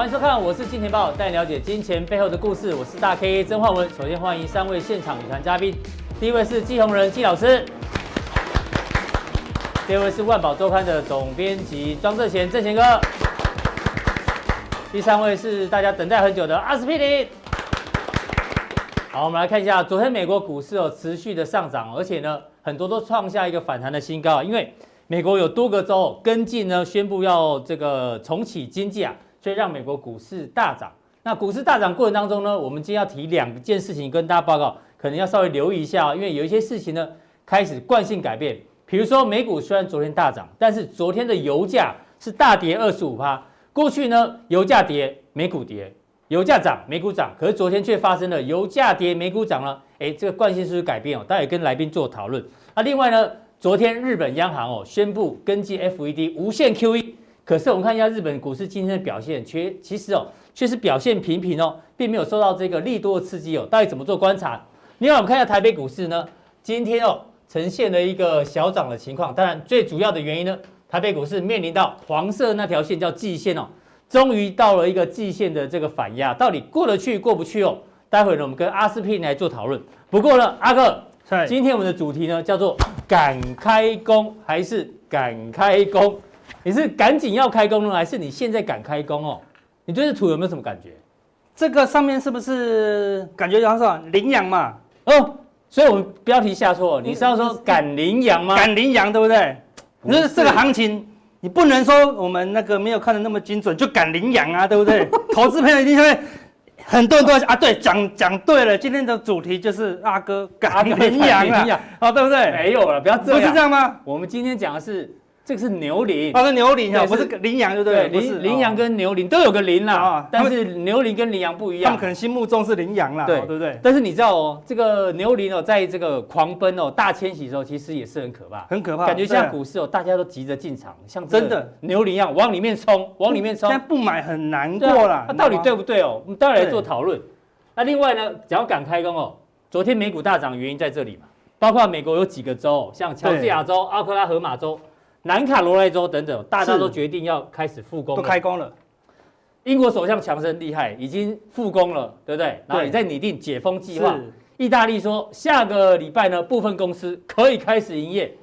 欢迎收看，我是金钱豹，带你了解金钱背后的故事。我是大 K 曾焕文。首先欢迎三位现场女团嘉宾，第一位是季宏仁季老师，第二位是万宝周刊的总编辑庄正贤正贤哥，第三位是大家等待很久的阿司匹林。好，我们来看一下，昨天美国股市哦持续的上涨，而且呢很多都创下一个反弹的新高，因为。美国有多个州跟进呢，宣布要这个重启经济啊，所以让美国股市大涨。那股市大涨过程当中呢，我们今天要提两件事情跟大家报告，可能要稍微留意一下，因为有一些事情呢开始惯性改变。比如说美股虽然昨天大涨，但是昨天的油价是大跌二十五趴。过去呢，油价跌，美股跌；油价涨，美股涨。可是昨天却发生了油价跌，美股涨了。哎，这个惯性是不是改变哦？大家跟来宾做讨论。那另外呢？昨天日本央行哦宣布跟进 FED 无限 QE，可是我们看一下日本股市今天的表现，却其实哦却是表现平平哦，并没有受到这个利多的刺激哦。到底怎么做观察？另外我们看一下台北股市呢，今天哦呈现了一个小涨的情况。当然最主要的原因呢，台北股市面临到黄色那条线叫季线哦，终于到了一个季线的这个反压，到底过得去过不去哦？待会呢我们跟阿司匹林来做讨论。不过呢，阿哥。今天我们的主题呢，叫做敢开工还是敢开工？你是赶紧要开工呢，还是你现在敢开工哦？你对这土有没有什么感觉？这个上面是不是感觉像是羚羊嘛？哦，所以我们标题下错，你是要说赶羚羊吗？赶羚羊对不对？你说这个行情，你不能说我们那个没有看的那么精准就赶羚羊啊，对不对？投资朋友一定会。很多人都在啊，对，讲讲对了，今天的主题就是阿哥赶羚羊啊，好，对不对？没有了，不要这样，不是这样吗？我们今天讲的是。这个是牛羚，哦，是牛羚啊，不是羚羊，对不对？羚羚羊跟牛羚都有个羚啦，但是牛羚跟羚羊不一样。他们可能心目中是羚羊啦，对对不对？但是你知道哦，这个牛羚哦，在这个狂奔哦、大迁徙的时候，其实也是很可怕，很可怕。感觉像股市哦，大家都急着进场，像真的牛羚一样往里面冲，往里面冲。现在不买很难过啦，那到底对不对哦？我们待会来做讨论。那另外呢，只要敢开工哦，昨天美股大涨原因在这里嘛，包括美国有几个州，像乔治亚州、奥克拉荷马州。南卡罗来州等等，大家都决定要开始复工，都开工了。英国首相强生厉害，已经复工了，对不对？然后也在拟定解封计划。意大利说下个礼拜呢，部分公司可以开始营业。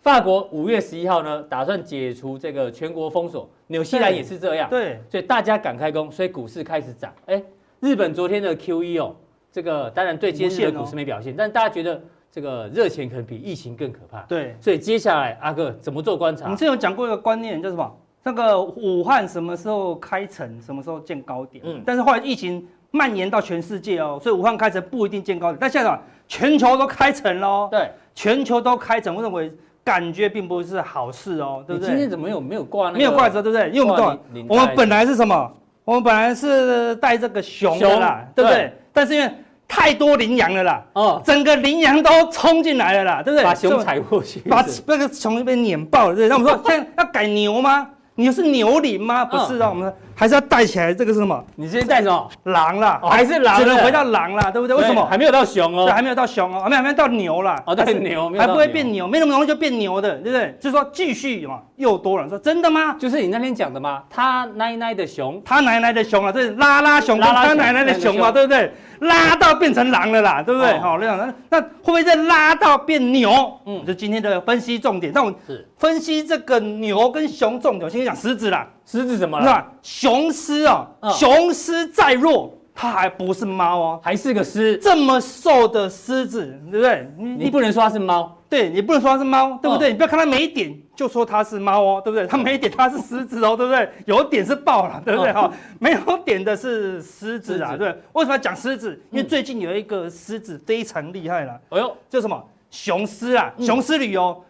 法国五月十一号呢，打算解除这个全国封锁。纽西兰也是这样，对，所以大家敢开工，所以股市开始涨。哎，日本昨天的 QE 哦，这个当然对今天的股市没表现，但大家觉得。这个热钱可能比疫情更可怕。对，所以接下来阿哥怎么做观察？我们之前有讲过一个观念，叫什么？那个武汉什么时候开城，什么时候见高点？嗯，但是后来疫情蔓延到全世界哦，所以武汉开城不一定见高点。但现在全球都开城喽。对，全球都开城，我认为感觉并不是好事哦，对不对？今天怎么有没有挂那个？没有挂着，对不对？因为我们我们本来是什么？我们本来是带这个熊的啦，对不对？但是因为太多羚羊了啦，哦，整个羚羊都冲进来了啦，对不对？把熊踩过去，把那个熊被碾爆了，对不对？那我们说 现在要改牛吗？你是牛羚吗？不是啊，我们还是要带起来。这个是什么？你今天带什么？狼啦，还是狼？只能回到狼啦，对不对？为什么？还没有到熊哦，还没有到熊哦，还没还没到牛啦。哦，对，牛还不会变牛，没那么容易就变牛的，对不对？就是说继续嘛，又多了。说真的吗？就是你那天讲的吗？他奶奶的熊，他奶奶的熊啊，这是拉拉熊，他奶奶的熊嘛，对不对？拉到变成狼了啦，对不对？好，那样那会不会再拉到变牛？嗯，就今天的分析重点。那我们分析这个牛跟熊重点，我先讲狮子啦。狮子怎么了？那雄狮啊，雄狮再弱，它还不是猫哦，还是个狮。这么瘦的狮子，对不对？你不能说它是猫。对，你不能说它是猫，对不对？你不要看它没点就说它是猫哦，对不对？它没点它是狮子哦，对不对？有点是豹了，对不对？哈，没有点的是狮子啊，对。为什么要讲狮子？因为最近有一个狮子非常厉害了。哎呦，叫什么？雄狮啊，雄狮旅游。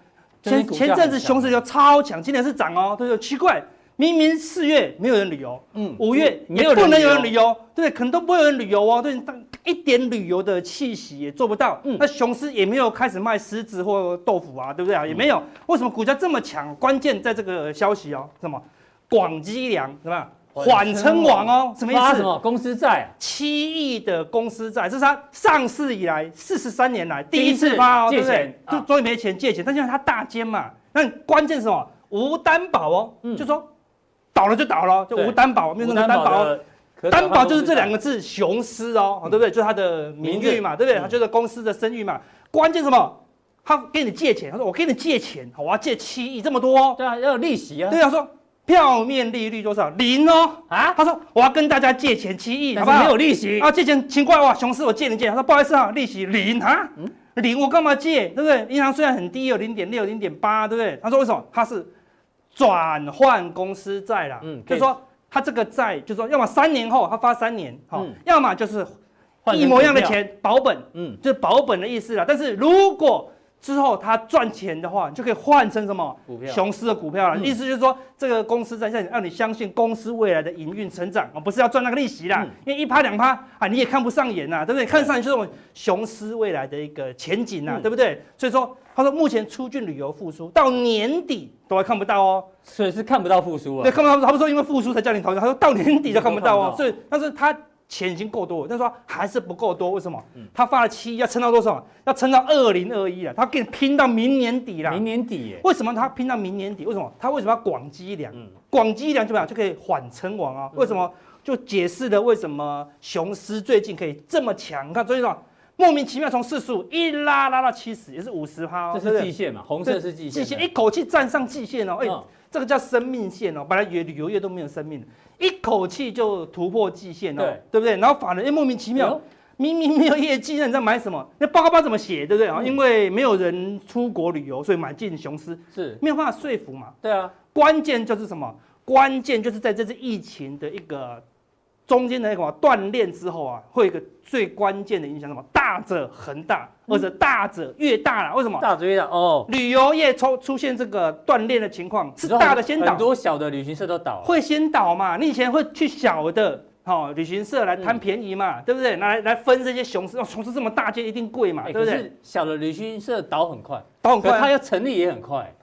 前前阵子雄狮旅游超强，今年是涨哦，对不对？奇怪。明明四月没有人旅游，嗯，五月也不能有人旅游，对，可能都不会有人旅游哦，对，一点旅游的气息也做不到，嗯，那雄狮也没有开始卖狮子或豆腐啊，对不对啊？也没有，为什么股价这么强？关键在这个消息哦，什么？广积粮什么？缓称王哦，什么意思？什么公司债？七亿的公司债，这是他上市以来四十三年来第一次发哦，对不对？就终于没钱借钱，但现在他大间嘛，那关键是什么？无担保哦，就说。倒了就倒了，就无担保，没有那个担保。担保就是这两个字，雄狮哦，对不对？就是他的名誉嘛，对不对？他就是公司的声誉嘛。关键什么？他给你借钱，他说我给你借钱，我要借七亿，这么多，对啊，要有利息啊。对啊，说票面利率多少？零哦。啊？他说我要跟大家借钱七亿，好不好？没有利息啊？借钱请过来哇，雄狮我借你借。他说不好意思啊，利息零啊，零我干嘛借？对不对？银行虽然很低，有零点六、零点八，对不对？他说为什么？他是转换公司债啦，嗯，就是说。他这个债就是说，要么三年后他发三年，好，要么就是一模一样的钱保本，嗯，就是保本的意思啦。但是如果之后他赚钱的话，你就可以换成什么股票？雄狮的股票了。意思就是说，这个公司在让你让你相信公司未来的营运成长，而不是要赚那个利息啦。因为一趴两趴啊，你也看不上眼呐，对不对？看上眼就是雄狮未来的一个前景呐，对不对？所以说。他说，目前出境旅游复苏到年底都还看不到哦，所以是看不到复苏啊。对，看不到。他不说因为复苏才叫你投资，他说到年底都看不到哦。所以，但是他钱已经够多了，但是说还是不够多。为什么？他发了七亿，要撑到多少？要撑到二零二一了。他给你拼到明年底了。明年底耶？为什么他拼到明年底？为什么？他为什么要广积粮？广积粮就怎么样？就可以缓称王啊？为什么？就解释了为什么雄狮最近可以这么强？你看，所以说。莫名其妙从四十五一拉拉到七十，也是五十趴哦。这是季线嘛？红色是季线。季线一口气站上季线哦，哎，这个叫生命线哦。本来旅旅游业都没有生命，一口气就突破季线哦，对不对？然后法人又莫名其妙，明明没有业绩，那你在买什么？那报告包怎么写？对不对啊？因为没有人出国旅游，所以买进雄狮是没有办法说服嘛。对啊，关键就是什么？关键就是在这次疫情的一个。中间的那个锻炼之后啊，会有一个最关键的影响，什么？大者恒大，或者大者越大了。为什么？大者越大哦。旅游业出出现这个断链的情况，是大的先倒，很多小的旅行社都倒，会先倒嘛？你以前会去小的哦旅行社来贪便宜嘛，对不对？来来分这些雄狮，哦，雄狮这么大就一定贵嘛，对不对？小的旅行社倒很快，倒很快，它要成立也很快。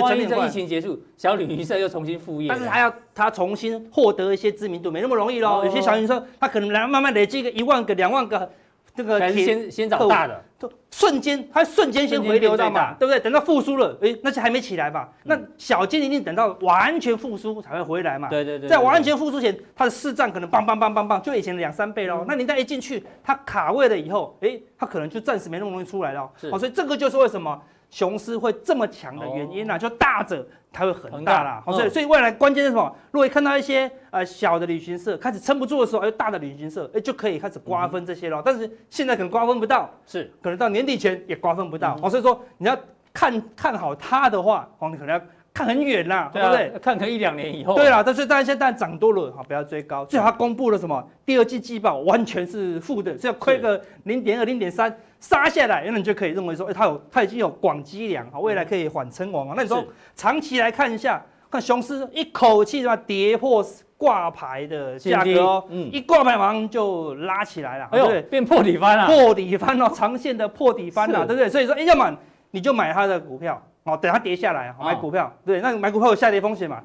万一在疫情结束，小旅行社又重新复业，但是还要他重新获得一些知名度，没那么容易喽。有些小旅行社他可能来慢慢累积个一万个、两万个，这个先先找大的，瞬间他瞬间先回流到嘛，对不对？等到复苏了，哎，那些还没起来嘛。那小金一定等到完全复苏才会回来嘛。对对对，在完全复苏前，它的市占可能棒棒棒棒棒，就以前的两三倍喽。那你再一进去，它卡位了以后，哎，它可能就暂时没那么容易出来了。好，所以这个就是为什么。雄狮会这么强的原因啦、啊？就大者它会很大啦，所以所以未来关键是什么？如果看到一些呃小的旅行社开始撑不住的时候，哎，大的旅行社哎就可以开始瓜分这些了。但是现在可能瓜分不到，是可能到年底前也瓜分不到。哦，所以说你要看看好它的话，哦，你可能要看很远啦，对不对？看可一两年以后。对啦，但是大家现在涨多了，好不要追高。最好它公布了什么？第二季季报完全是负的，只要亏个零点二、零点三。杀下来，那你就可以认为说，哎、欸，它有，它已经有广积粮，未来可以缓称王啊。那你说长期来看一下，看雄狮一口气是吧，跌破挂牌的价格哦，嗯，一挂牌马上就拉起来了，哎呦，对对变破底翻了，破底翻了，长线的破底翻了，是对不对？所以说，哎、欸，要么你就买它的股票，哦，等它跌下来，买股票，哦、对，那买股票有下跌风险嘛？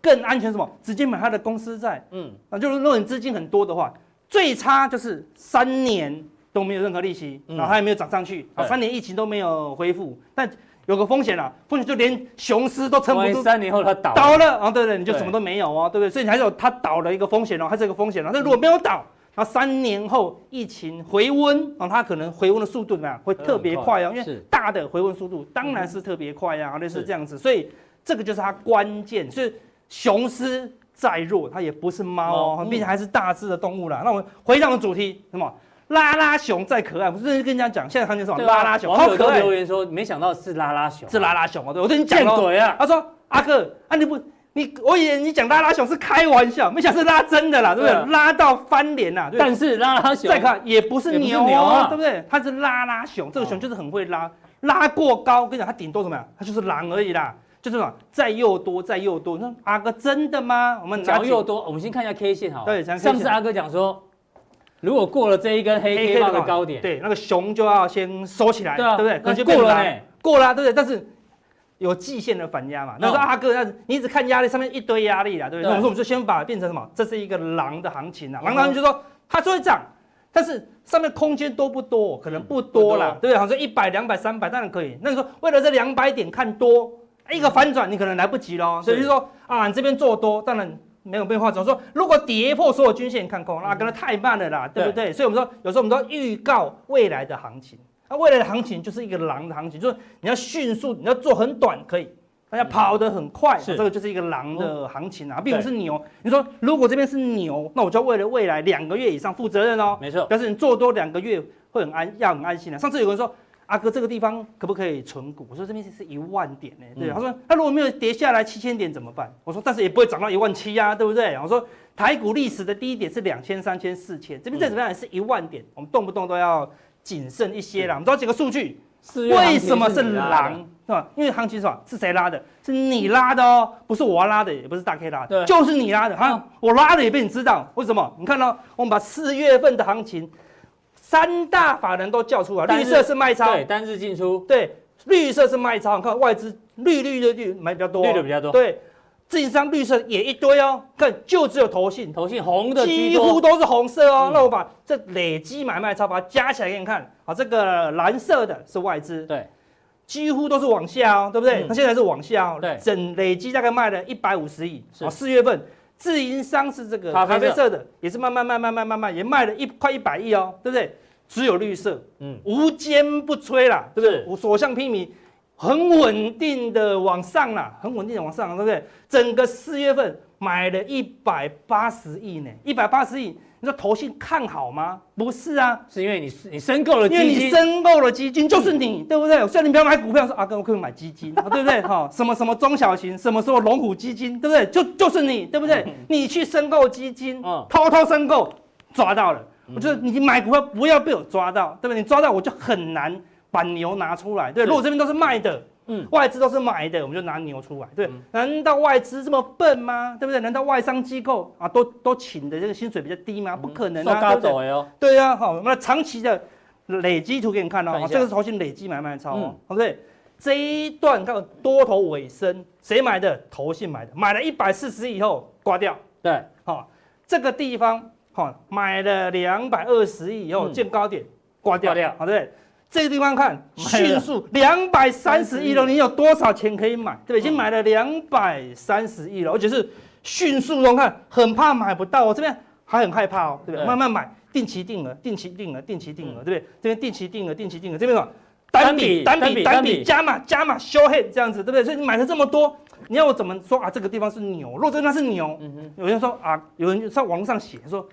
更安全什么？直接买它的公司债，嗯，那就是如果你资金很多的话，最差就是三年。都没有任何利息，然后它也没有涨上去，啊，三年疫情都没有恢复，但有个风险啊，风险就连雄狮都撑不住，三年后它倒倒了，啊，对对，你就什么都没有哦，对不对？所以你还有它倒的一个风险哦，还是一个风险哦。那如果没有倒，那三年后疫情回温，啊，它可能回温的速度怎么样？会特别快啊，因为大的回温速度当然是特别快呀，类似这样子，所以这个就是它关键。所以雄狮再弱，它也不是猫哦，毕竟还是大只的动物啦。那我们回到我们主题，什么？拉拉熊再可爱，我是跟人家讲，现在看见什么？拉拉熊，好可爱。留言说，没想到是拉拉熊，是拉拉熊啊！对，我跟你讲了。啊！他说：“阿哥，啊你不，你我以为你讲拉拉熊是开玩笑，没想到是拉真的啦，对不对？拉到翻脸呐！但是拉拉熊再看也不是牛啊，对不对？它是拉拉熊，这个熊就是很会拉，拉过高，我跟你讲，它顶多什么呀？它就是狼而已啦，就是什么？再又多，再又多。你说阿哥真的吗？我们讲又多，我们先看一下 K 线好。对，上次阿哥讲说。如果过了这一根黑 K 棒的高点，对，那个熊就要先收起来，对不对？那就过了呢，过了，对不对？但是有季线的反压嘛。那说阿哥，那你一直看压力，上面一堆压力啦，对不对？我说我们就先把它变成什么？这是一个狼的行情啊，狼的行情就说它就会涨，但是上面空间多不多？可能不多啦，对不对？好像一百、两百、三百当然可以。那你说为了这两百点看多，一个反转你可能来不及喽。所以就说啊，你这边做多，当然没有变化。怎么说？如果跌破所有均线看空，那可能太慢了啦，对不对？对，所以我们说，有时候我们都预告未来的行情。那未来的行情就是一个狼的行情，就是你要迅速，你要做很短可以，大家跑得很快，这个就是一个狼的行情啊，并不是牛。你说如果这边是牛，那我就要为了未来两个月以上负责任哦。没错，但是你做多两个月会很安，要很安心的。上次有人说。阿哥，这个地方可不可以存股？我说这边是一万点呢，对。他说那如果没有跌下来七千点怎么办？我说但是也不会涨到一万七呀，对不对？我说台股历史的低点是两千、三千、四千，这边再怎么样也是一万点，我们动不动都要谨慎一些啦。我们找几个数据，为什么是狼是吧？因为行情是吧？是谁拉的？是你拉的哦，不是我拉的，也不是大 K 拉的，就是你拉的哈。我拉的也被你知道，为什么？你看到我们把四月份的行情。三大法人都叫出来，绿色是卖超，对，单日进出，对，绿色是卖超，你看外资绿绿的绿买比较多，绿的比较多，对，自营商绿色也一堆哦，看就只有投信，投信红的几乎都是红色哦，那我把这累积买卖超把它加起来给你看，好，这个蓝色的是外资，对，几乎都是往下哦，对不对？那现在是往下哦，对，整累积大概卖了一百五十亿，啊四月份自营商是这个咖啡色。的，也是慢慢慢慢慢慢慢也卖了一快一百亿哦，对不对？只有绿色，嗯，无坚不摧啦，对不对？我所向披靡，很稳定的往上啦，很稳定的往上，对不对？整个四月份买了一百八十亿呢，一百八十亿，你说投信看好吗？不是啊，是因为你你申购了基金，因为你申购了基金，就是你，对不对？所以你不要买股票，说阿哥我可以买基金，对不对？哈，什么什么中小型，什么时候龙虎基金，对不对？就就是你，对不对？你去申购基金，偷偷申购，抓到了。我觉得你买股票不要被我抓到，对不对？你抓到我就很难把牛拿出来，对。如果这边都是卖的，嗯，外资都是买的，我们就拿牛出来，对。难道外资这么笨吗？对不对？难道外商机构啊都都请的这个薪水比较低吗？不可能啊，对不对？对呀，好，我们长期的累积图给你看哦，这个是投信累积买卖超哦，对不对？这一段看多头尾声，谁买的？投信买的，买了一百四十亿以后挂掉，对，好，这个地方。好，买了两百二十亿以后见高点挂掉，好对，这个地方看迅速两百三十亿了，你有多少钱可以买？对，已经买了两百三十亿了，而且是迅速中看，很怕买不到，哦这边还很害怕哦，对不对？慢慢买，定期定额，定期定额，定期定额，对不对？这边定期定额，定期定额，这边什么？单笔单笔单笔加码加码 show head 这样子，对不对？所以你买了这么多，你要我怎么说啊？这个地方是牛，如果这边是牛，有人说啊，有人在网上写说。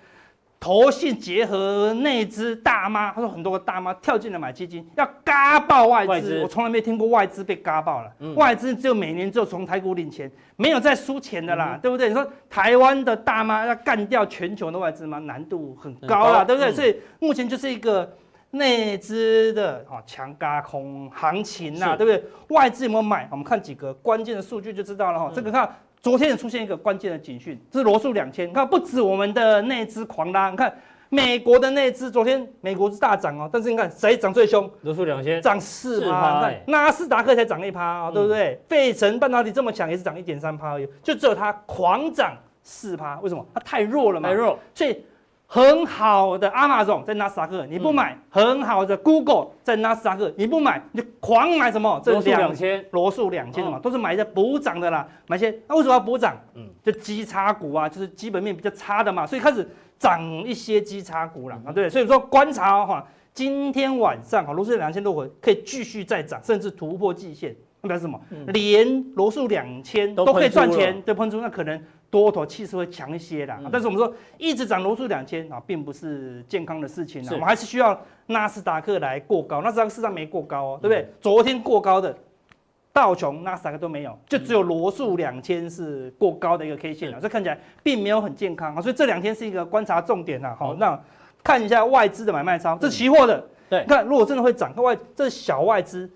投信结合内资大妈，他说很多个大妈跳进来买基金，要嘎爆外资。我从来没听过外资被嘎爆了。外资只有每年只有从台股领钱，没有再输钱的啦，对不对？你说台湾的大妈要干掉全球的外资吗？难度很高啦，对不对？所以目前就是一个内资的啊强嘎空行情呐，对不对？外资有没有买？我们看几个关键的数据就知道了哈。这个看。昨天也出现一个关键的警讯，这是罗素两千。你看，不止我们的内资狂拉，你看美国的内资，昨天美国是大涨哦，但是你看谁涨最凶？罗素两千涨四趴，纳斯达克才涨一趴啊，对不对？费城半导体这么强，也是涨一点三趴而已，就只有它狂涨四趴，为什么？它太弱了嘛，太弱，所以。很好的 Amazon 在纳斯达克，你不买；很好的 Google 在纳斯达克，你不买，你就狂买什么？罗素两千，罗素两千的嘛，都是买在补涨的啦。买些那为什么要补涨？嗯，就基差股啊，就是基本面比较差的嘛，所以开始涨一些基差股了啊。对，所以说观察哈，今天晚上哈，罗素两千多回可以继续再涨，甚至突破季线，那表示什么？连罗素两千都可以赚钱，对，喷出那可能。多头气势会强一些啦，但是我们说一直涨罗素两千啊，并不是健康的事情啊，我们还是需要纳斯达克来过高，纳斯达克事实上没过高哦，对不对？昨天过高的道琼、纳斯达克都没有，就只有罗素两千是过高的一个 K 线啊，这看起来并没有很健康啊，所以这两天是一个观察重点呐。好，那看一下外资的买卖超，这是期货的，对，看如果真的会涨，看外这是小外资。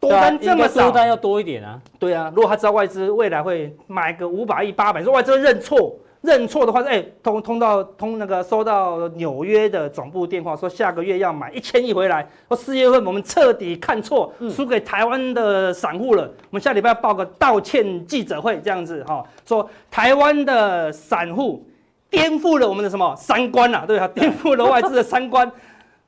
多单这么少，多单要多一点啊。对啊，如果他知道外资未来会买个五百亿、八百，说外资认错，认错的话，哎，通通到通那个收到纽约的总部电话，说下个月要买一千亿回来。说四月份我们彻底看错，输给台湾的散户了。我们下礼拜要报个道歉记者会，这样子哈，说台湾的散户颠覆了我们的什么三观啊？对啊，颠覆了外资的三观。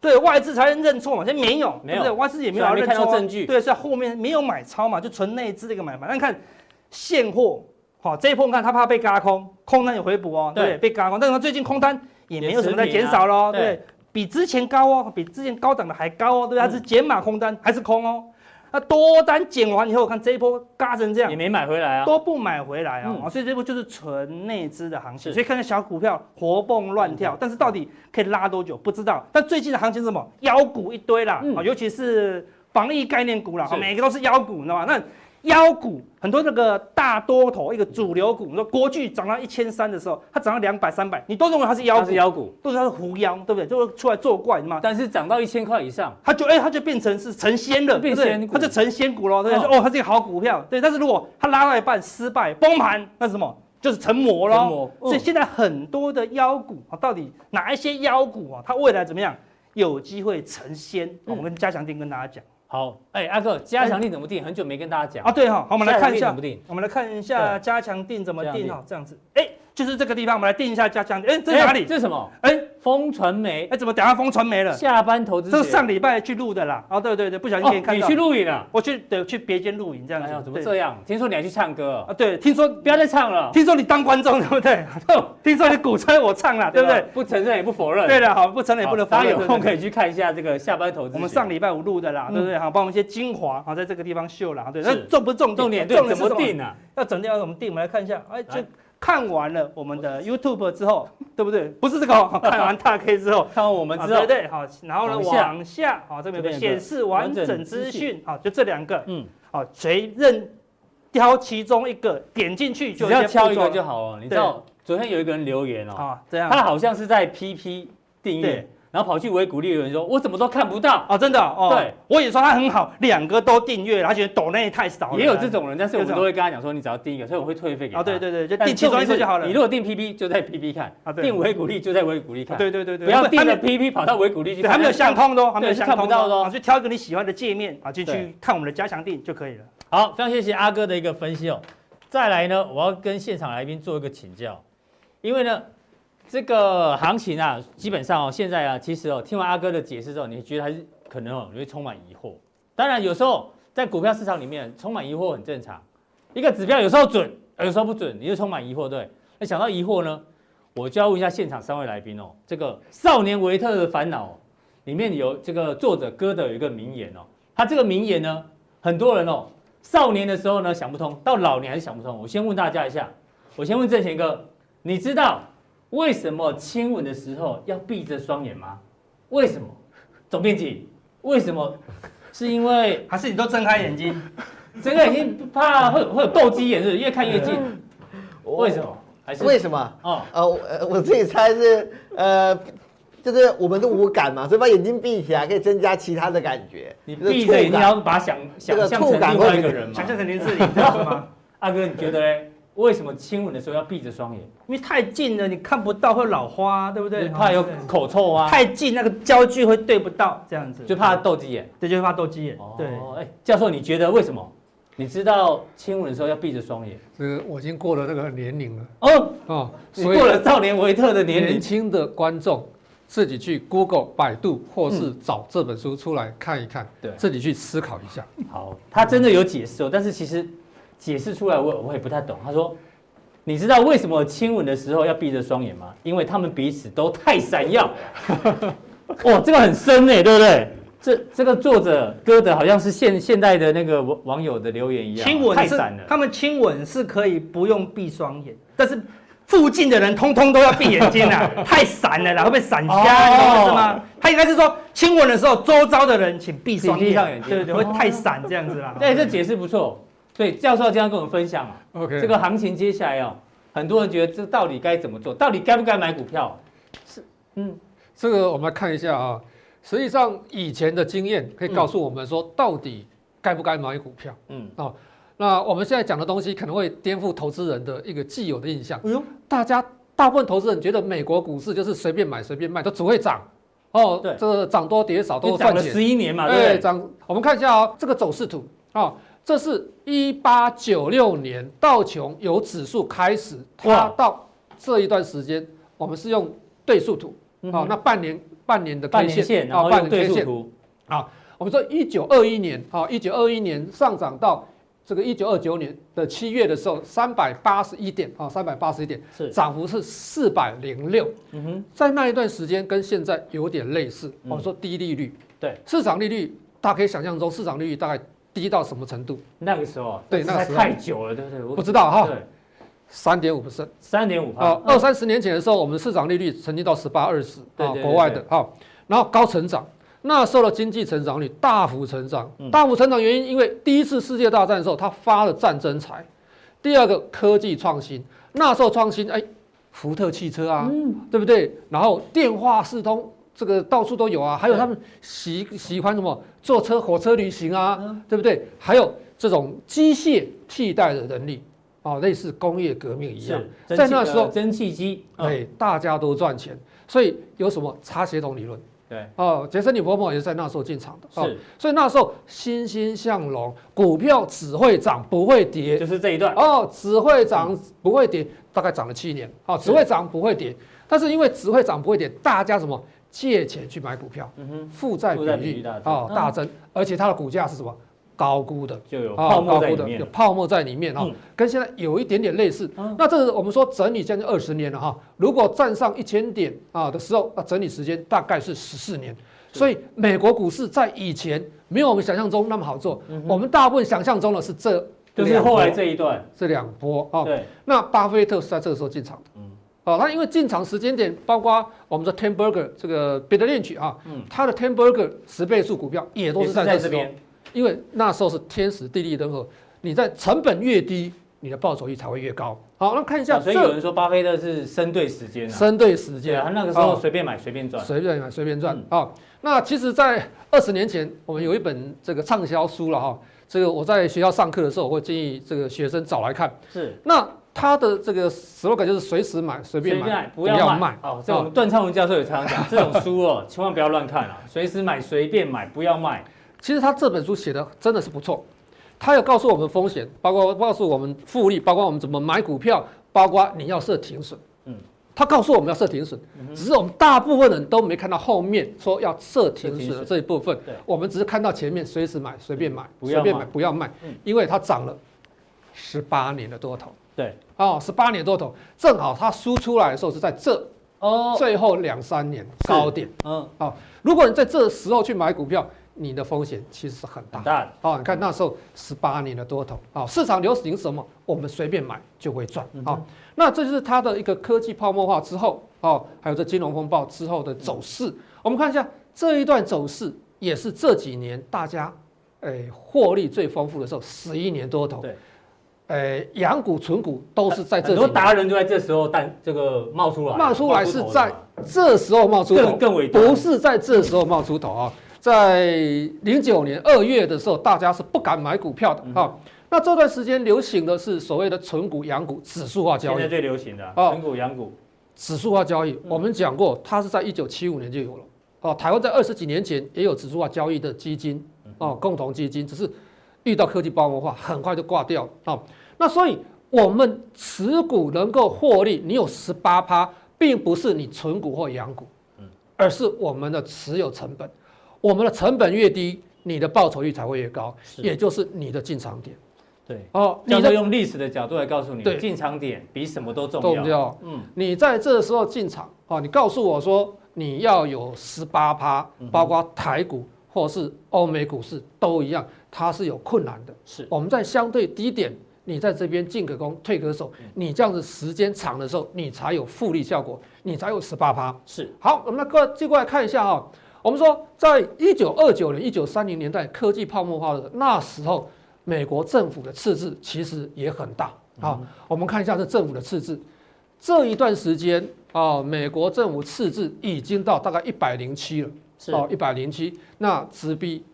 对外资才能认错嘛，现在没有，没有，外资也没有认错证据。对，是后面没有买超嘛，就纯内资的一个买卖。那你看现货好，这一波你看他怕被嘎空，空单有回补哦，对，对，被嘎空，但是他最近空单也没有什么在减少喽，对，对，比之前高哦，比之前高档的还高哦，对，它是减码空单还是空哦。那多单减完以后，我看这一波嘎成这样，也没买回来啊，都不买回来啊，嗯、所以这波就是纯内资的行情。所以看看小股票活蹦乱跳，但是到底可以拉多久不知道。但最近的行情是什么？妖股一堆啦，嗯、尤其是防疫概念股啦，每个都是妖股，你知道吗？那妖股很多那个大多头一个主流股，你说国巨涨到一千三的时候，它涨到两百三百，你都认为它是妖股，它是妖股，都是它是狐妖，对不对？就会出来作怪嘛。但是涨到一千块以上，它就哎，它就变成是成仙了，变仙股，它就成仙股了，对不对？哦，它是一个好股票，对。但是如果它拉到一半失败崩盘，那是什么？就是成魔了。所以现在很多的妖股啊，到底哪一些妖股啊，它未来怎么样有机会成仙？我们加强錠跟大家讲。好，哎，阿哥，加强定怎么定？很久没跟大家讲啊。对哈，好，我们来看一下怎么定，我们来看一下加强定怎么定哈，这样子，哎。就是这个地方，我们来定一下加强定。哎，这是哪里？这是什么？哎，风传媒。哎，怎么等下风传媒了？下班投资。这是上礼拜去录的啦。哦，对对对，不小心给你看到。你去录影了？我去，对，去别间录影这样子。怎么这样？听说你还去唱歌啊？对，听说不要再唱了。听说你当观众对不对？听说你鼓吹我唱了，对不对？不承认也不否认。对的，好，不承认也不能否认。大家有空可以去看一下这个下班投资。我们上礼拜五录的啦，对不对？好，把我们一些精华好在这个地方秀了。对，那重不重？重点对，怎么定啊？要整掉要怎么定？我们来看一下。哎，就。看完了我们的 YouTube 之后，对不对？不是这个，看完大 K 之后，看完我们之后，对对，好，然后呢，往下，好，这边有个显示完整资讯，好，就这两个，嗯，好，谁认挑其中一个点进去，就只要挑一个就好了。你知道昨天有一个人留言哦，啊，这样，他好像是在 PP 订阅。然后跑去维股利有人说：“我怎么都看不到哦，真的哦。”对，我也说他很好，两个都订阅，他觉得抖内太少了。也有这种人，但是我们都会跟他讲说：“你只要订一个，所以我会退费给他。”啊，对对对，就订其中一个就好了。你如果订 PP，就在 PP 看啊；订维股利就在维股利看。对对对对，不要订了 PP 跑到维股利去看。还没有相通的，还没有相通的哦。就挑一个你喜欢的界面啊，进去看我们的加强订就可以了。好，非常谢谢阿哥的一个分析哦。再来呢，我要跟现场来宾做一个请教，因为呢。这个行情啊，基本上哦，现在啊，其实哦，听完阿哥的解释之后，你觉得还是可能哦，你会充满疑惑。当然，有时候在股票市场里面充满疑惑很正常。一个指标有时候准，有时候不准，你就充满疑惑，对？那想到疑惑呢，我就要问一下现场三位来宾哦，这个《少年维特的烦恼》里面有这个作者歌德有一个名言哦，他这个名言呢，很多人哦，少年的时候呢想不通，到老年还是想不通。我先问大家一下，我先问正贤哥，你知道？为什么亲吻的时候要闭着双眼吗？为什么？总编辑，为什么？是因为 还是你都睁开眼睛？睁开眼睛怕会会有斗鸡眼，是越看越近。为什么？还是为什么？哦，呃，我自己猜是呃，就是我们的五感嘛，所以把眼睛闭起来可以增加其他的感觉。你闭着眼睛要把想想象成另外一个人吗？想象成林志玲，知道吗？阿哥，你觉得呢？为什么亲吻的时候要闭着双眼？因为太近了，你看不到会老花，对不对？怕有口臭啊。太近那个焦距会对不到，这样子就怕斗鸡眼。对，就怕斗鸡眼。对，哎，教授，你觉得为什么？你知道亲吻的时候要闭着双眼？这个我已经过了那个年龄了。哦哦，你过了少年维特的年龄。年轻的观众自己去 Google、百度或是找这本书出来看一看，对，自己去思考一下。好，他真的有解释哦，但是其实。解释出来我我也不太懂。他说：“你知道为什么亲吻的时候要闭着双眼吗？因为他们彼此都太闪耀。” 哇，这个很深哎，对不对？这这个作者歌德好像是现现代的那个网网友的留言一样。亲吻太闪了，他们亲吻是可以不用闭双眼，但是附近的人通通都要闭眼睛啊，太闪了啦，会被闪瞎，你懂意思吗？他应该是说亲吻的时候，周遭的人请闭双眼，眼睛对对对，会太闪这样子啦。对，这解释不错。所以教授经常跟我们分享啊，OK，这个行情接下来哦，很多人觉得这到底该怎么做？到底该不该买股票？是，嗯，这个我们来看一下啊。实际上以前的经验可以告诉我们说，到底该不该买股票？嗯，哦，那我们现在讲的东西可能会颠覆投资人的一个既有的印象。哎呦，大家大部分投资人觉得美国股市就是随便买随便卖，都只会涨。哦，对，这个涨多跌少都赚钱。涨了十一年嘛，对，涨。我们看一下哦，这个走势图啊。这是一八九六年道琼由指数开始，它到这一段时间，我们是用对数图，好，那半年半年的 K 线啊，半年 K 线。图，啊，我们说一九二一年，好，一九二一年上涨到这个一九二九年的七月的时候，三百八十一点啊，三百八十一点，是。涨幅是四百零六。嗯哼，在那一段时间跟现在有点类似。我们说低利率，对，市场利率，大家可以想象中市场利率大概低到什么程度？那个时候，对，那个太久了，对不对？不知道哈。对，三点五。不是，三点五啊，二三十年前的时候，我们市场利率曾经到十八二十啊，国外的哈，然后高成长。那时候的经济成长率大幅成长，大幅成长原因，因为第一次世界大战的时候，他发了战争财；第二个科技创新，那时候创新，哎，福特汽车啊，对不对？然后电话四通，这个到处都有啊。还有他们喜喜欢什么坐车火车旅行啊，对不对？还有这种机械替代的能力啊，类似工业革命一样，在那时候蒸汽机，哎，大家都赚钱，所以有什么差协同理论？对。哦，杰森·李伯默也是在那时候进场的，是，所以那时候欣欣向荣，股票只会涨不会跌，就是这一段。哦，只会涨不会跌，大概涨了七年，哦，只会涨不会跌，但是因为只会涨不会跌，大家什么借钱去买股票，嗯哼，负债比率啊大增，而且它的股价是什么？高估的就有泡沫在里面，有泡沫在里面哈，跟现在有一点点类似。那这是我们说整理将近二十年了哈。如果站上一千点啊的时候，那整理时间大概是十四年。所以美国股市在以前没有我们想象中那么好做。我们大部分想象中的是这，就是后来这一段这两波啊。对。那巴菲特是在这个时候进场的。嗯。哦，他因为进场时间点，包括我们说 Ten Burger 这个 Peter Lynch 啊，嗯，它的 Ten Burger 十倍数股票也都是在这边。因为那时候是天时地利人和，你在成本越低，你的报酬率才会越高。好，那看一下，所以有人说巴菲特是生对时间，生对时间，他那个时候随便买随便赚，随便买随便赚。好，那其实，在二十年前，我们有一本这个畅销书了哈，这个我在学校上课的时候，我会建议这个学生找来看。是，那他的这个 slogan 就是随时买随便买，不要卖。哦，这种段昌文教授也常常讲，这种书哦，千万不要乱看啊，随时买随便买，不要卖。其实他这本书写的真的是不错，他有告诉我们风险，包括告诉我们复利，包括我们怎么买股票，包括你要设停损。嗯，他告诉我们要设停损，只是我们大部分人都没看到后面说要设停损的这一部分。对，我们只是看到前面随时买，随便买，随便买，不要卖，因为它涨了十八年的多头。对，哦，十八年多头，正好它输出来的时候是在这哦，最后两三年高点。嗯，哦，如果你在这时候去买股票。你的风险其实是很大，大哦。你看那时候十八年的多头啊，市场流行什么，我们随便买就会赚啊。那这就是它的一个科技泡沫化之后哦，还有这金融风暴之后的走势。我们看一下这一段走势，也是这几年大家诶获利最丰富的时候，十一年多头。对，诶，养股存股都是在这很多达人就在这时候但这个冒出来，冒出来是在这时候冒出头，更伟不是在这时候冒出头啊。在零九年二月的时候，大家是不敢买股票的啊。那这段时间流行的是所谓的存股养股指数化交易，现在最流行的啊，存股养股指数化交易。我们讲过，它是在一九七五年就有了哦。台湾在二十几年前也有指数化交易的基金哦，共同基金，只是遇到科技泡沫化，很快就挂掉了啊。那所以我们持股能够获利，你有十八趴，并不是你存股或养股，而是我们的持有成本。我们的成本越低，你的报酬率才会越高，也就是你的进场点。对哦，你要用历史的角度来告诉你，进场点比什么都重要。重要。嗯，你在这时候进场，哦，你告诉我说你要有十八趴，包括台股或是欧美股市都一样，它是有困难的。是，我们在相对低点，你在这边进可攻退可守，你这样子时间长的时候，你才有复利效果，你才有十八趴。是，好，我们来过继续过来看一下哈。我们说，在一九二九年、一九三零年代科技泡沫化的那时候，美国政府的赤字其实也很大啊。我们看一下这政府的赤字，这一段时间啊，美国政府赤字已经到大概一百零七了，哦，一百零七，那直逼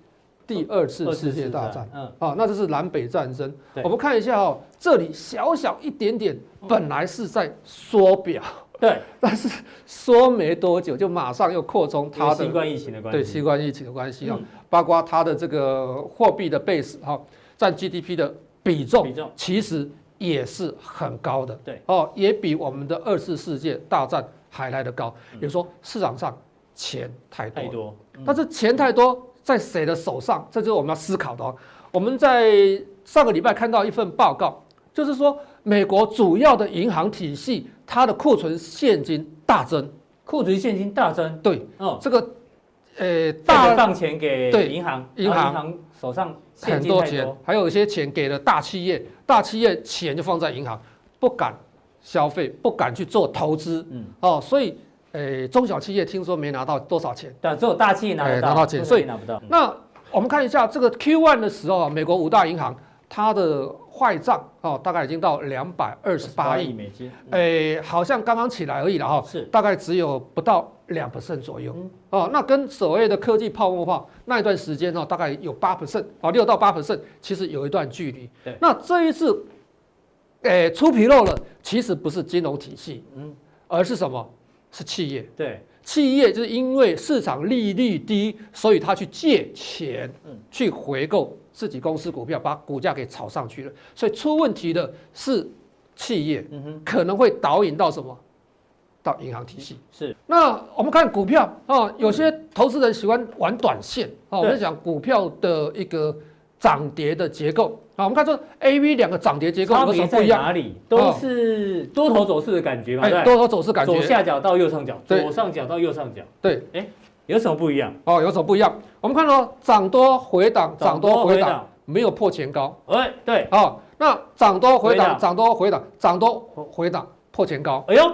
第二次世界大战。嗯，啊，那就是南北战争。我们看一下哦，这里小小一点点，本来是在缩表。对，但是缩没多久就马上又扩充它的新冠疫情的关系，对新冠疫情的关系啊，包括它的这个货币的 base 哈，占 GDP 的比重，比重。其实也是很高的，对。哦，也比我们的二次世界大战还来得高。比如说市场上钱太多，太多，但是钱太多在谁的手上？这就是我们要思考的哦。我们在上个礼拜看到一份报告，就是说美国主要的银行体系它的库存现金大增，库存现金大增，对，哦，这个，呃，大放钱给银行，银行，银行手上很多钱，还有一些钱给了大企业，大企业钱就放在银行，不敢消费，不敢去做投资，嗯，哦，所以。诶，中小企业听说没拿到多少钱，但只有大企业拿得到，拿到钱，所以拿不到。那我们看一下这个 Q1 的时候，美国五大银行它的坏账哦，大概已经到两百二十八亿美金，诶，好像刚刚起来而已了哈，是大概只有不到两 percent 左右哦。那跟所谓的科技泡沫化那一段时间哦，大概有八 percent 哦，六到八 percent，其实有一段距离。对，那这一次，诶，出纰漏了，其实不是金融体系，嗯，而是什么？是企业，对，企业就是因为市场利率低，所以他去借钱，嗯，去回购自己公司股票，把股价给炒上去了。所以出问题的是企业，嗯哼，可能会导引到什么？到银行体系。是。那我们看股票啊，有些投资人喜欢玩短线啊，我们讲股票的一个。涨跌的结构。啊，我们看这 A、V 两个涨跌结构有什么不一样？哪里？都是多头走势的感觉嘛，对，多头走势感觉，左下角到右上角，左上角到右上角，对，哎，有什么不一样？哦，有什么不一样？我们看到涨多回档，涨多回档，没有破前高，哎，对，哦，那涨多回档，涨多回档，涨多回档破前高，哎呦，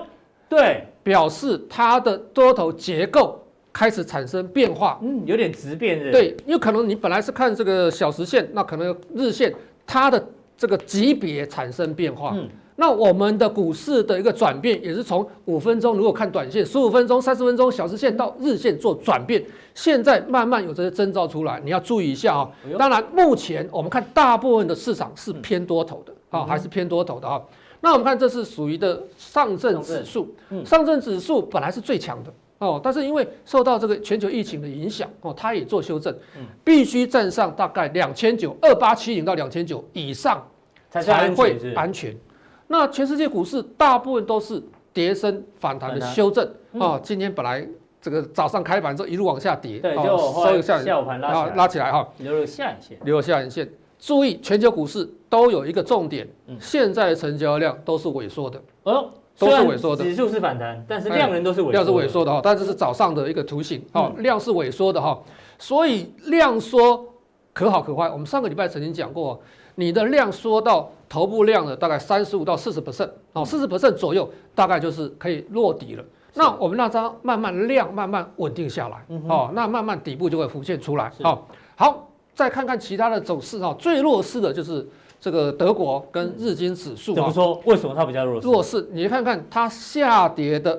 对，表示它的多头结构。开始产生变化，嗯，有点质变的。对，因为可能你本来是看这个小时线，那可能日线它的这个级别产生变化。嗯，那我们的股市的一个转变也是从五分钟，如果看短线，十五分钟、三十分钟小时线到日线做转变，现在慢慢有这些征兆出来，你要注意一下啊。当然，目前我们看大部分的市场是偏多头的啊，还是偏多头的啊。那我们看这是属于的上证指数，上证指数本来是最强的。哦，但是因为受到这个全球疫情的影响，哦，它也做修正，必须站上大概两千九二八七零到两千九以上才会安全。那全世界股市大部分都是跌升反弹的修正啊。今天本来这个早上开盘之后一路往下跌，对，就收一下下午盘拉拉起来哈，留了下影线，留了下影线。注意，全球股市都有一个重点，现在成交量都是萎缩的。哦。都是萎缩的，指数是反弹，但是量能都是萎缩，量是萎缩的哈。但是是早上的一个图形，哈，量是萎缩的哈。所以量缩可好可坏。我们上个礼拜曾经讲过，你的量缩到头部量的大概三十五到四十 percent，哦，四十 percent 左右，大概就是可以落底了。那我们让它慢慢量慢慢稳定下来，哦，那慢慢底部就会浮现出来。好，好，再看看其他的走势哈，最弱势的就是。这个德国跟日经指数怎么说？为什么它比较弱势？弱势，你看看它下跌的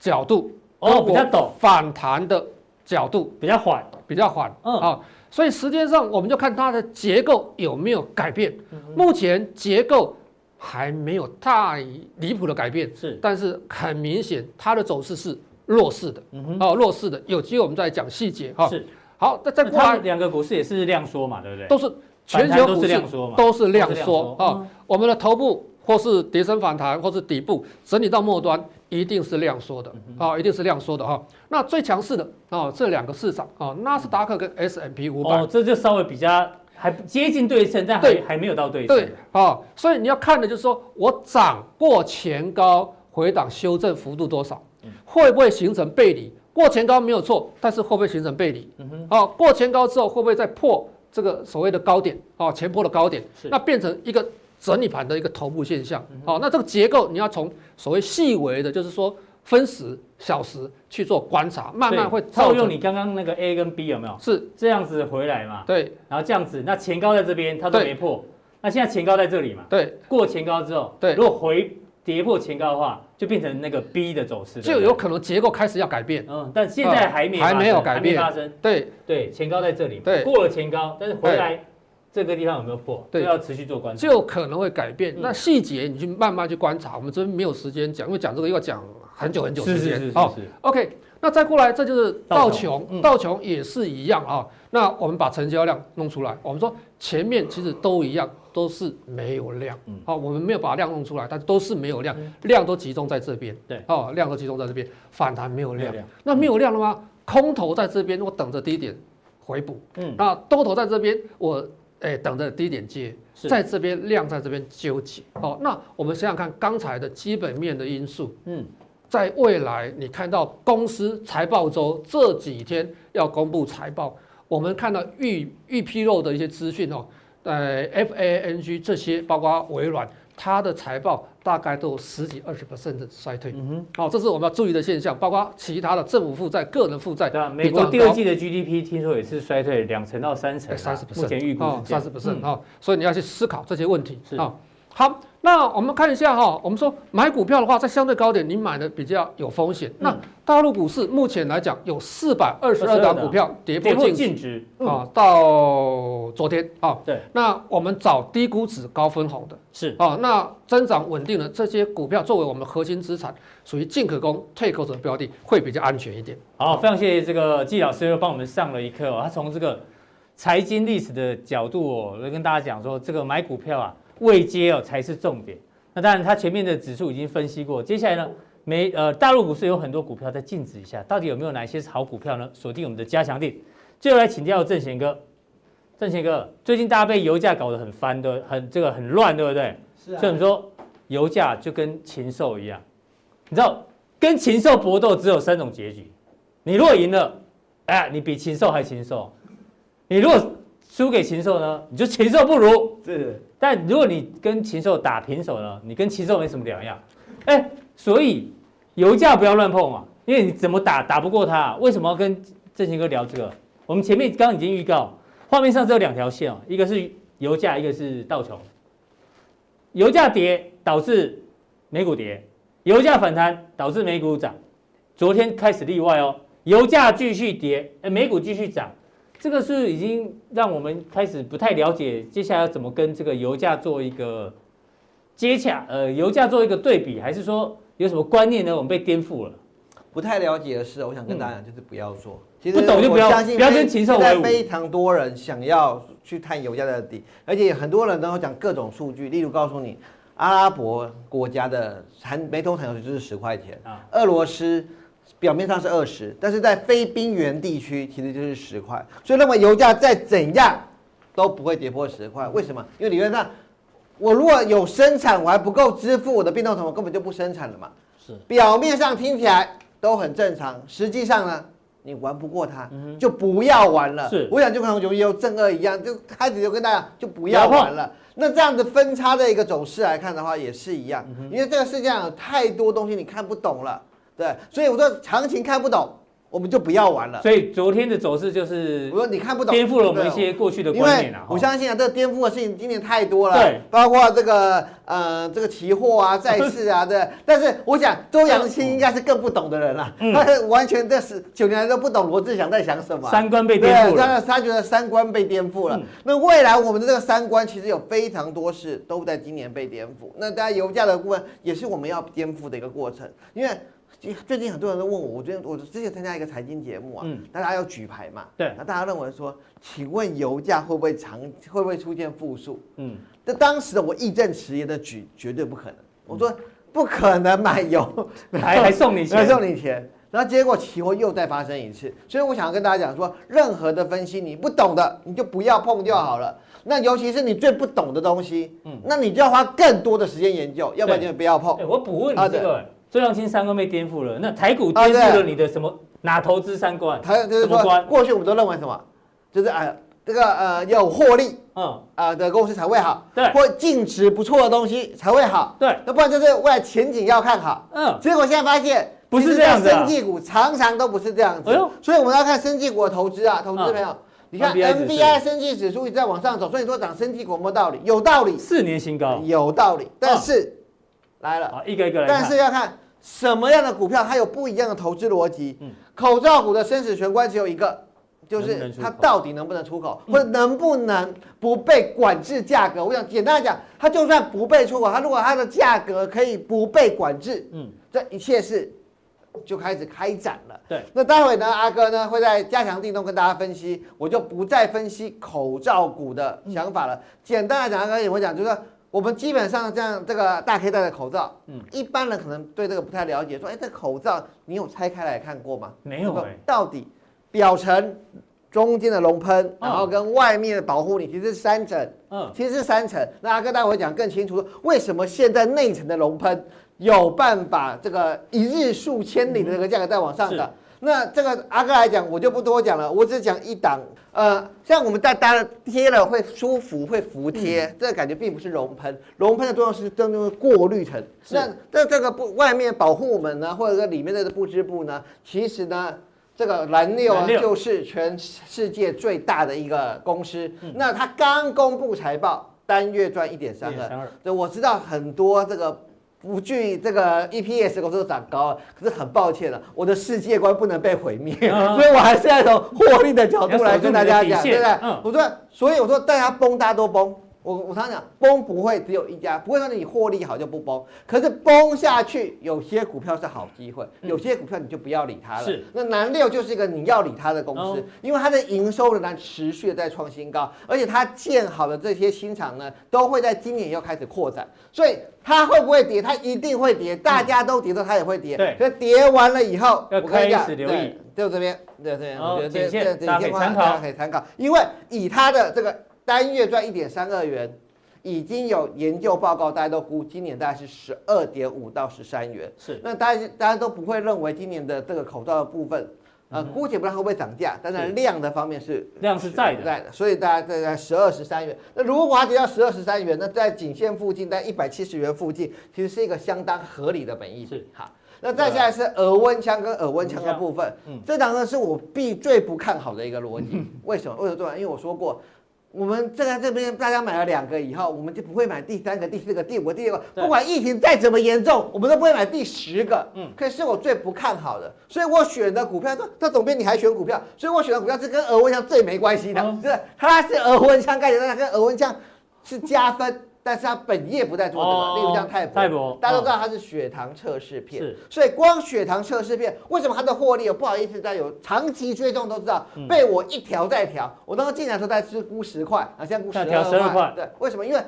角度哦，比较陡；反弹的角度比较缓，比较缓。嗯啊，所以时间上我们就看它的结构有没有改变。目前结构还没有太离谱的改变，是，但是很明显它的走势是弱势的。哦，弱势的，有机会我们再讲细节哈。是，好，那再过来两个股市也是量缩嘛，对不对？都是。全球股市都是量缩啊，我们的头部或是跌升反弹，或是底部整理到末端，一定是量缩的啊，一定是量缩的哈。那最强势的啊，这两个市场啊，纳斯达克跟 S M P 五百，哦，这就稍微比较还接近对称，但还还没有到对称。对啊，所以你要看的就是说我涨过前高回档修正幅度多少，会不会形成背离？过前高没有错，但是会不会形成背离？嗯哼，啊，过前高之后会不会再破？这个所谓的高点哦，前波的高点，那变成一个整理盘的一个头部现象哦。那这个结构你要从所谓细微的，就是说分时、小时去做观察，慢慢会套用你刚刚那个 A 跟 B 有没有？是这样子回来嘛？对，然后这样子，那前高在这边它都没破，那现在前高在这里嘛？对，过前高之后，对，如果回。跌破前高的话，就变成那个 B 的走势，就有可能结构开始要改变。嗯，但现在还没还没有改变发生。对对，前高在这里，对，过了前高，但是回来这个地方有没有破？对，要持续做观察。就可能会改变。那细节你去慢慢去观察，我们这边没有时间讲，因为讲这个又要讲很久很久时间。哦，OK，那再过来，这就是道琼，道琼也是一样啊。那我们把成交量弄出来，我们说前面其实都一样。都是没有量，好，我们没有把量弄出来，但都是没有量，量都集中在这边，对，哦，量都集中在这边，反弹没有量，那没有量了吗？空头在这边，我等着低点回补，嗯，那多头在这边，我哎，等着低点接，在这边量在这边纠结。哦，那我们想想看，刚才的基本面的因素，嗯，在未来你看到公司财报周这几天要公布财报，我们看到预预披露的一些资讯哦，呃，FANG 这些，包括微软。它的财报大概都有十几二十 percent 的衰退，嗯哼，好，这是我们要注意的现象，包括其他的政府负债、个人负债。对啊，美国第二季的 GDP 听说也是衰退两成到三成，三十 percent，目前预估三十 percent 啊，所以你要去思考这些问题啊。好，那我们看一下哈，我们说买股票的话，在相对高点，你买的比较有风险。那大陆股市目前来讲，有四百二十二档股票跌破净值啊，到昨天啊。对，那我们找低估值、高分红的，是啊，那增长稳定的这些股票，作为我们核心资产，属于进可攻、退可守的标的，会比较安全一点。好，非常谢谢这个季老师又帮我们上了一课哦。他从这个财经历史的角度哦，来跟大家讲说，这个买股票啊。位阶哦才是重点。那当然，它前面的指数已经分析过。接下来呢，美呃大陆股市有很多股票在静止一下，到底有没有哪些是好股票呢？锁定我们的加强定。最后来请教郑贤哥，郑贤哥，最近大家被油价搞得很翻的，很这个很乱，对不对？是啊。所以你说油价就跟禽兽一样，你知道跟禽兽搏斗只有三种结局。你如果赢了，哎，你比禽兽还禽兽；你如果输给禽兽呢，你就禽兽不如。是。但如果你跟禽兽打平手呢，你跟禽兽没什么两样，哎，所以油价不要乱碰嘛，因为你怎么打打不过它。为什么要跟正贤哥聊这个？我们前面刚刚已经预告，画面上只有两条线哦，一个是油价，一个是道琼。油价跌导致美股跌，油价反弹导致美股涨。昨天开始例外哦，油价继续跌，哎，美股继续涨。这个是已经让我们开始不太了解，接下来要怎么跟这个油价做一个接洽？呃，油价做一个对比，还是说有什么观念呢？我们被颠覆了。不太了解的是，我想跟大家讲，就是不要做。其实不懂就不要，不要跟禽兽为伍。现在非常多人想要去探油价的底，而且很多人都讲各种数据，例如告诉你，阿拉伯国家的含煤通产油就是十块钱啊，俄罗斯。表面上是二十，但是在非冰原地区其实就是十块，所以那么油价再怎样都不会跌破十块。为什么？因为理论上，我如果有生产，我还不够支付我的变动成本，根本就不生产了嘛。是，表面上听起来都很正常，实际上呢，你玩不过它，就不要玩了。是，我想就跟由油正二一样，就开始就跟大家就不要玩了。那这样子分差的一个走势来看的话，也是一样，因为这个世界上有太多东西你看不懂了。对，所以我说行情看不懂，我们就不要玩了。所以昨天的走势就是，我说你看不懂，颠覆了我们一些过去的观念啊。我相信啊，这个颠覆的事情今年太多了，对，包括这个呃这个期货啊、债市啊，对。但是我想周扬青应该是更不懂的人了，他 完全这十九年来都不懂罗志祥在想什么，三观被颠覆了。他觉得三观被颠覆了。那未来我们的这个三观其实有非常多事都在今年被颠覆。那大家油价的部分也是我们要颠覆的一个过程，因为。最近很多人都问我，我最近我之前参加一个财经节目啊，嗯，大家要举牌嘛，对，那大家认为说，请问油价会不会长，会不会出现负数？嗯，那当时的我义正辞严的举，绝对不可能，我说不可能买油，还还送你钱，还送你钱，然后结果期货又再发生一次，所以我想要跟大家讲说，任何的分析你不懂的，你就不要碰就好了，那尤其是你最不懂的东西，嗯，那你就要花更多的时间研究，要不然你就不要碰。我补问你这个。周扬青三观被颠覆了，那台股颠覆了你的什么？哪投资三观？台就是说，过去我们都认为什么？就是哎，这个呃有获利，嗯啊的公司才会好，对，或净值不错的东西才会好，对，那不然就是未来前景要看好，嗯。结果现在发现不是这样子，生技股常常都不是这样子，哎呦，所以我们要看生技股的投资啊，投资没有？你看 NBI 生技指数一直在往上走，所以说涨生技股有没有道理？有道理，四年新高，有道理，但是来了，一个一个来，但是要看。什么样的股票它有不一样的投资逻辑？嗯，口罩股的生死玄关只有一个，就是它到底能不能出口，或者能不能不被管制价格。我想简单来讲，它就算不被出口，它如果它的价格可以不被管制，嗯，这一切是就开始开展了。对，那待会呢，阿哥呢会在加强錠中跟大家分析，我就不再分析口罩股的想法了。简单来讲，阿哥也会讲，就是。我们基本上这样，这个大 K 戴的口罩，嗯，一般人可能对这个不太了解，说，哎，这口罩你有拆开来看过吗？没有，到底表层中间的熔喷，然后跟外面的保护你，其实是三层。嗯，其实是三层。那阿哥待会讲更清楚，为什么现在内层的熔喷有办法这个一日数千里的这个价格在往上涨？那这个阿哥来讲，我就不多讲了，我只讲一档。呃，像我们在搭贴了会舒服，会服帖，嗯、这个感觉并不是熔喷。熔喷的作用是真正的过滤层。是那这这个不外面保护我们呢，或者说里面的布织布呢，其实呢，这个蓝六啊，就是全世界最大的一个公司。嗯、那它刚公布财报，单月赚一点三二。对，我知道很多这个。不惧这个 EPS 公司都涨高了，可是很抱歉了，我的世界观不能被毁灭，嗯、所以我还是要从获利的角度来跟大家讲，对不对？嗯、我说，所以我说大家崩，大家都崩。我我常常讲，崩不会只有一家，不会说你获利好就不崩。可是崩下去，有些股票是好机会，有些股票你就不要理它了。是，那南六就是一个你要理它的公司，因为它的营收仍然持续的在创新高，而且它建好的这些新厂呢，都会在今年又开始扩展，所以它会不会跌？它一定会跌，大家都跌的，它也会跌。对，所以跌完了以后，我跟你讲，对，就这边，对对，我觉得这这这可以参考，可以参考，因为以它的这个。单月赚一点三二元，已经有研究报告，大家都估今年大概是十二点五到十三元。是，那大家大家都不会认为今年的这个口罩的部分，呃，姑且不知道会不会涨价，但是量的方面是量是在的，在的，所以大家在在十二十三元。那如果它跌到十二十三元，那在颈线附近，在一百七十元附近，其实是一个相当合理的本意。是，好，那再下来是耳温枪跟耳温枪的部分，嗯，这两个是我必最不看好的一个逻辑。为什么？为什么？因为我说过。我们站在这边，大家买了两个以后，我们就不会买第三个、第四个、第五个、第六个。不管疫情再怎么严重，我们都不会买第十个。嗯，可是我最不看好的，所以我选的股票，说，那总编你还选股票？所以我选的股票是跟额温枪最没关系的，是它是额温枪概念，但它跟额温枪是加分。但是它本业不在做这个，例如像泰博，泰博，大家都知道它是血糖测试片，是，所以光血糖测试片，为什么它的获利？不好意思，大家有长期追踪都知道，被我一调再调。我当时进来的时候，在只估十块，啊，现在估十二块。对，为什么？因为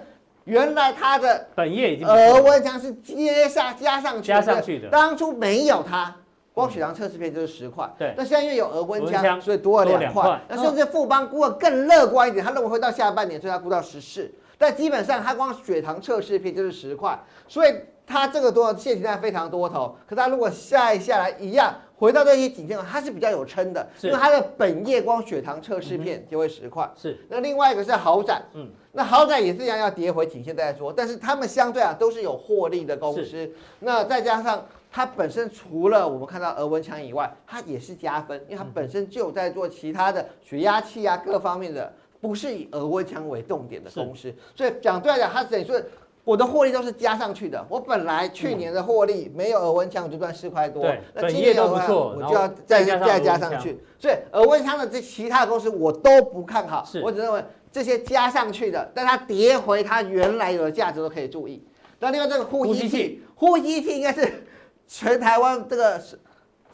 原来它的本业已经额温枪是接下加上去加上去的，当初没有它，光血糖测试片就是十块。对，那现在因为有额温枪，所以多了两块。那甚至富邦估的更乐观一点，他认为会到下半年，所以他估到十四。但基本上，它光血糖测试片就是十块，所以它这个多现在非常多头。可它如果下一下来一样回到这些颈线，它是比较有撑的，是因为它的本业光血糖测试片就会十块。是。那另外一个是豪展，嗯，那豪展也是一样要跌回颈线再说，但是他们相对啊都是有获利的公司。是那再加上它本身除了我们看到额温枪以外，它也是加分，因为它本身就有在做其他的血压器啊各方面的。不是以耳温枪为重点的公司，所以讲对了，它等于说我的获利都是加上去的。我本来去年的获利没有耳温枪，我就赚四块多。那今年的话，我就要再再加上去。所以耳温枪的这其他的公司我都不看好，我只认为这些加上去的，但它跌回它原来有的价值都可以注意。那另外这个呼吸器，呼吸器应该是全台湾这个是。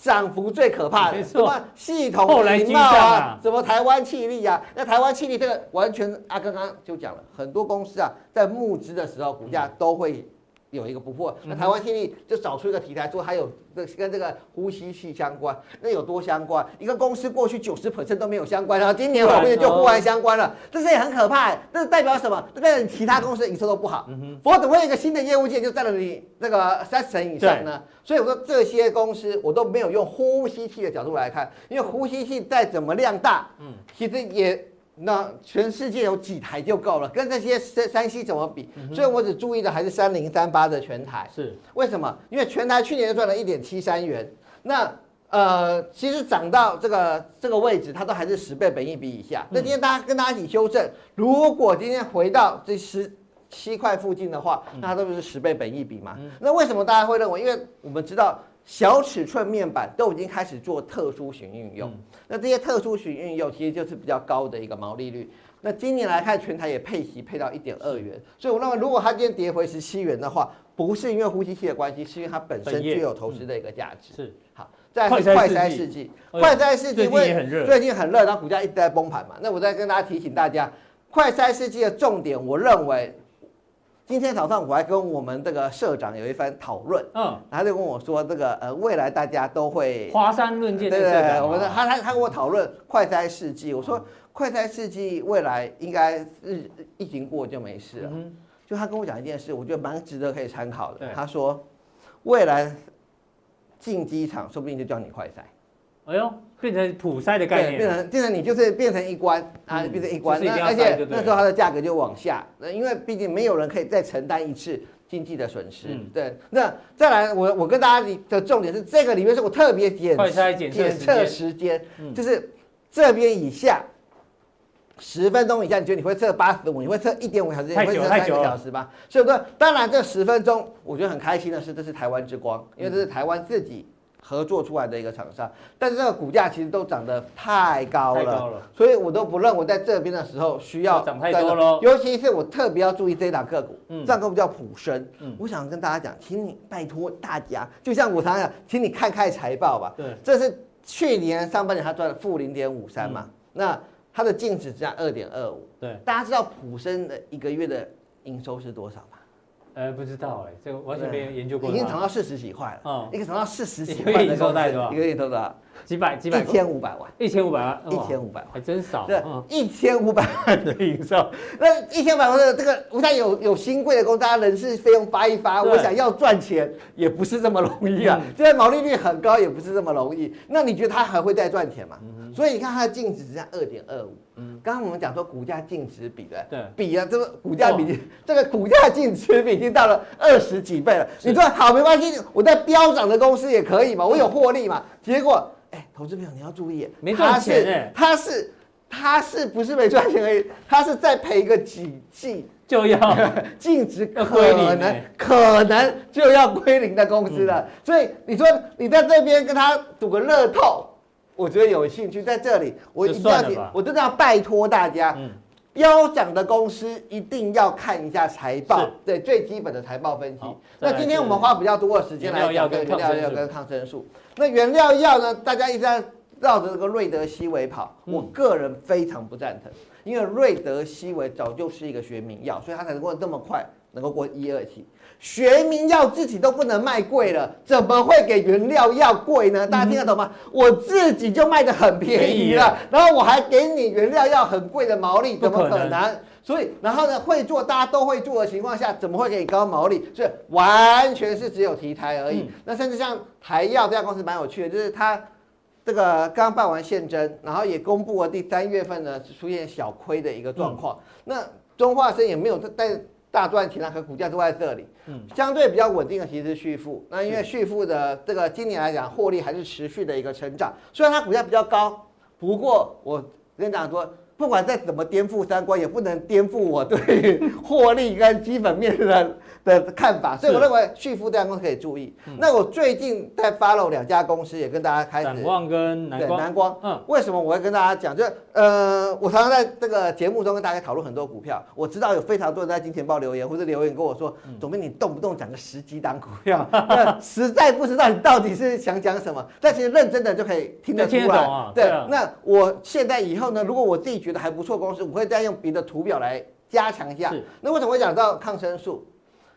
涨幅最可怕的什么系统礼貌啊，什么台湾气力啊？那台湾气力这个完全啊，刚刚就讲了，很多公司啊，在募资的时候股价都会。有一个不破，那台湾气力就找出一个题材，说它有这跟这个呼吸器相关，那有多相关？一个公司过去九十 percent 都没有相关，然后今年后面就忽然相关了，这是也很可怕。这是代表什么？代表你其他公司的营收都不好。否则怎么会有一个新的业务线就占了你那个三成以上呢？所以我说这些公司我都没有用呼吸器的角度来看，因为呼吸器再怎么量大，嗯，其实也。那全世界有几台就够了，跟这些三三 C 怎么比？嗯、所以我只注意的还是三零三八的全台。是为什么？因为全台去年就赚了一点七三元，那呃，其实涨到这个这个位置，它都还是十倍本益比以下。那今天大家跟大家一起修正，如果今天回到这十七块附近的话，那它都不是十倍本益比嘛？嗯、那为什么大家会认为？因为我们知道。小尺寸面板都已经开始做特殊型运用，那这些特殊型运用其实就是比较高的一个毛利率。那今年来看，全台也配息配到一点二元，所以我认为如果它今天跌回十七元的话，不是因为呼吸器的关系，是因为它本身具有投资的一个价值。是好，再快筛试剂，快筛试剂因为最近很热，然后股价一直在崩盘嘛。那我再跟大家提醒大家，快筛试剂的重点，我认为。今天早上我还跟我们这个社长有一番讨论，嗯，他就跟我说，这个呃未来大家都会华山论剑，对对对，我们他他他跟我讨论快哉世纪，我说快哉世纪未来应该日疫情过就没事了，嗯，就他跟我讲一件事，我觉得蛮值得可以参考的，对。他说未来进机场说不定就叫你快筛。哎呦，变成普筛的概念，变成变成你就是变成一关啊，变成一关，那而且那时候它的价格就往下，那因为毕竟没有人可以再承担一次经济的损失，对。那再来，我我跟大家的重点是这个里面是我特别检检测时间，就是这边以下十分钟以下，你觉得你会测八十五，你会测一点五小时，你会测三个小时吧？所以说，当然这十分钟，我觉得很开心的是，这是台湾之光，因为这是台湾自己。合作出来的一个厂商，但是这个股价其实都涨得太高了，高了，所以我都不认为在这边的时候需要涨太多了。尤其是我特别要注意这档个股，嗯，这档个股叫普生，嗯，我想跟大家讲，请你拜托大家，就像我常常讲，请你看看财报吧。对，这是去年上半年他赚了负零点五三嘛，嗯、那它的净值只在二点二五。对，大家知道普生的一个月的营收是多少吗？呃，不知道哎，这个完全没有研究过。已经涨到四十几块了，嗯，一个涨到四十几块的公司，一个月多少？几百几百，一千五百万，一千五百万，一千五百万，还真少。对，一千五百万的营收，那一千五百万的这个，我想有有新贵的公司，大家人事费用发一发，我想要赚钱也不是这么容易啊。现在毛利率很高，也不是这么容易。那你觉得它还会再赚钱吗？所以你看它的净值只在二点二五。嗯，刚刚我们讲说股价净值比的，对，比啊，这个股价比，这个股价净值比已经到了二十几倍了。你说好没关系，我在飙涨的公司也可以嘛，我有获利嘛。结果。哎，投资朋友你要注意，没赚钱哎，他是他是不是没赚钱而已？他是再赔个几季就要 净值可能可能就要归零的公司了。所以你说你在这边跟他赌个乐透，我觉得有兴趣在这里，我一定要我真的要拜托大家，飙涨的公司一定要看一下财报，对最基本的财报分析。那今天我们花比较多的时间来讲跟原料药跟抗生素。那原料药呢？大家一直在绕着这个瑞德西韦跑，我个人非常不赞成，因为瑞德西韦早就是一个学名药，所以它才能够这么快能够过一二期。学名药自己都不能卖贵了，怎么会给原料药贵呢？大家听得懂吗？我自己就卖的很便宜了，然后我还给你原料药很贵的毛利，怎么可能？所以，然后呢，会做大家都会做的情况下，怎么会给你高毛利？所以完全是只有题材而已。嗯、那甚至像台药这家公司蛮有趣的，就是它这个刚办完现征，然后也公布了第三月份呢出现小亏的一个状况。嗯、那中化生也没有在大赚钱，那和股价都在这里。嗯，相对比较稳定的其实是旭富。那因为旭富的这个今年来讲获利还是持续的一个成长，虽然它股价比较高，不过我跟你讲说。不管再怎么颠覆三观，也不能颠覆我对获利跟基本面的的看法。所以我认为旭富这家公司可以注意。那我最近在 follow 两家公司，也跟大家开始。展望跟南光。南光。嗯。为什么我会跟大家讲？就是呃，我常常在这个节目中跟大家讨论很多股票。我知道有非常多人在金钱豹留言，或者留言跟我说：“总编，你动不动讲个十几档股票，实在不知道你到底是想讲什么。”但其实认真的就可以听得出来。对。那我现在以后呢，如果我自己觉得还不错，公司我会再用别的图表来加强一下。那为什么会讲到抗生素？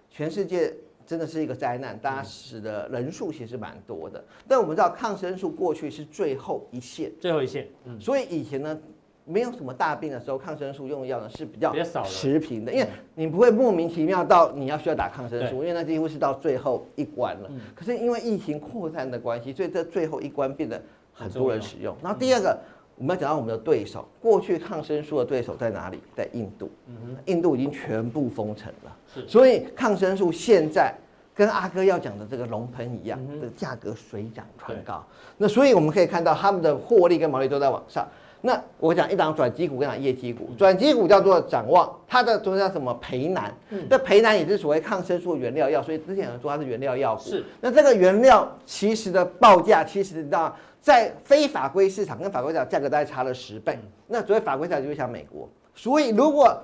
全世界真的是一个灾难，大家死的人数其实蛮多的。但我们知道抗生素过去是最后一线，最后一线。嗯，所以以前呢，没有什么大病的时候，抗生素用药呢是比较持平的，因为你不会莫名其妙到你要需要打抗生素，因为那几乎是到最后一关了。可是因为疫情扩散的关系，所以这最后一关变得很多人使用。然后第二个。我们要讲到我们的对手，过去抗生素的对手在哪里？在印度。嗯，印度已经全部封城了。是，所以抗生素现在跟阿哥要讲的这个龙喷一样，的价格水涨船高。那所以我们可以看到他们的获利跟毛利都在往上。那我讲一档转机股跟一档业绩股，转机股叫做展望，它的中间叫什么？培南。嗯，这培南也是所谓抗生素原料药，所以之前有人说它是原料药股。是，那这个原料其实的报价，其实你知道。在非法规市场跟法规市场价格大概差了十倍，那所谓法规市场就会像美国，所以如果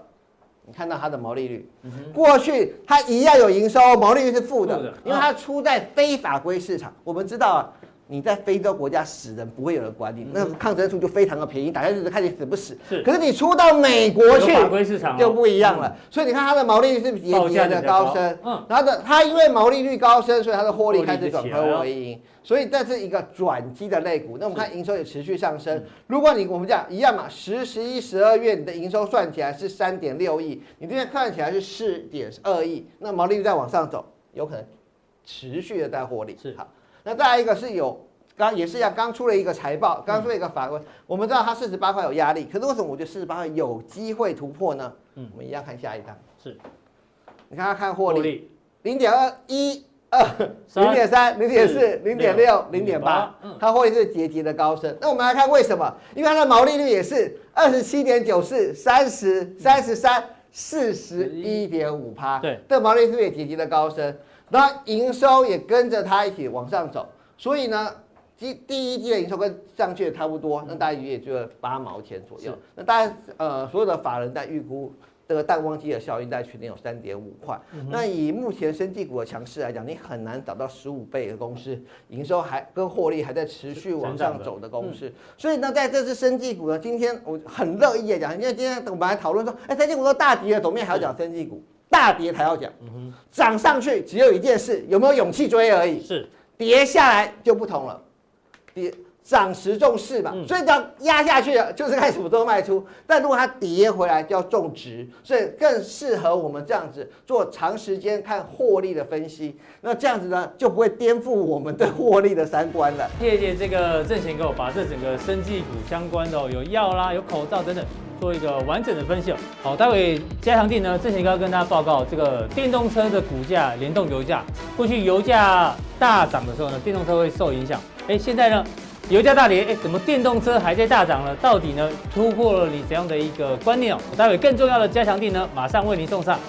你看到它的毛利率，过去它一样有营收，毛利率是负的，因为它出在非法规市场。我们知道啊，你在非洲国家死人不会有人管你，那个抗生素就非常的便宜，打下去就看你死不死。是，可是你出到美国去，法规市场就不一样了。所以你看它的毛利率是节节的高升，嗯，然后的它因为毛利率高升，所以它的获利开始转亏为盈。所以这是一个转机的类股。那我们看营收也持续上升。如果你我们讲一样嘛，十、十一、十二月你的营收算起来是三点六亿，你这边看起来是四点二亿，那毛利率再往上走，有可能持续的在获利。是好。那再来一个是有，刚也是一样，刚出了一个财报，刚出了一个法规，嗯、我们知道它四十八块有压力，可是为什么我觉得四十八块有机会突破呢？嗯，我们一样看下一张，是，你看它看获利，零点二一二，零点三，零点四，零点六，零点八，它获利是节节的高升。那我们来看为什么？因为它的毛利率也是二十七点九四，三十，三十三，四十一点五趴，对，这毛利率也节节的高升。那营收也跟着它一起往上走，所以呢，第第一季的营收跟上去也差不多，那大概也就八毛钱左右。那大家呃所有的法人在预估这个淡旺季的效应在全年有三点五块。那以目前生技股的强势来讲，你很难找到十五倍的公司营收还跟获利还在持续往上走的公司。所以呢，在这次生技股呢，今天我很乐意的讲，因为今天我们来讨论说，哎，生技股都大跌了，怎么面还要讲生技股？大跌才要讲，涨上去只有一件事，有没有勇气追而已。是，跌下来就不同了，跌涨时重视嘛，所以这样压下去了，就是看什么时候卖出。但如果它跌回来，就要种植，所以更适合我们这样子做长时间看获利的分析。那这样子呢，就不会颠覆我们对获利的三观了。谢谢这个郑贤给我把这整个生技股相关的有药啦、有口罩等等。做一个完整的分析。好，待会加强錠呢，郑贤哥要跟大家报告这个电动车的股价联动油价。过去油价大涨的时候呢，电动车会受影响。哎，现在呢，油价大跌，哎，怎么电动车还在大涨呢？到底呢突破了你怎样的一个观念哦？待会更重要的加强地呢，马上为您送上。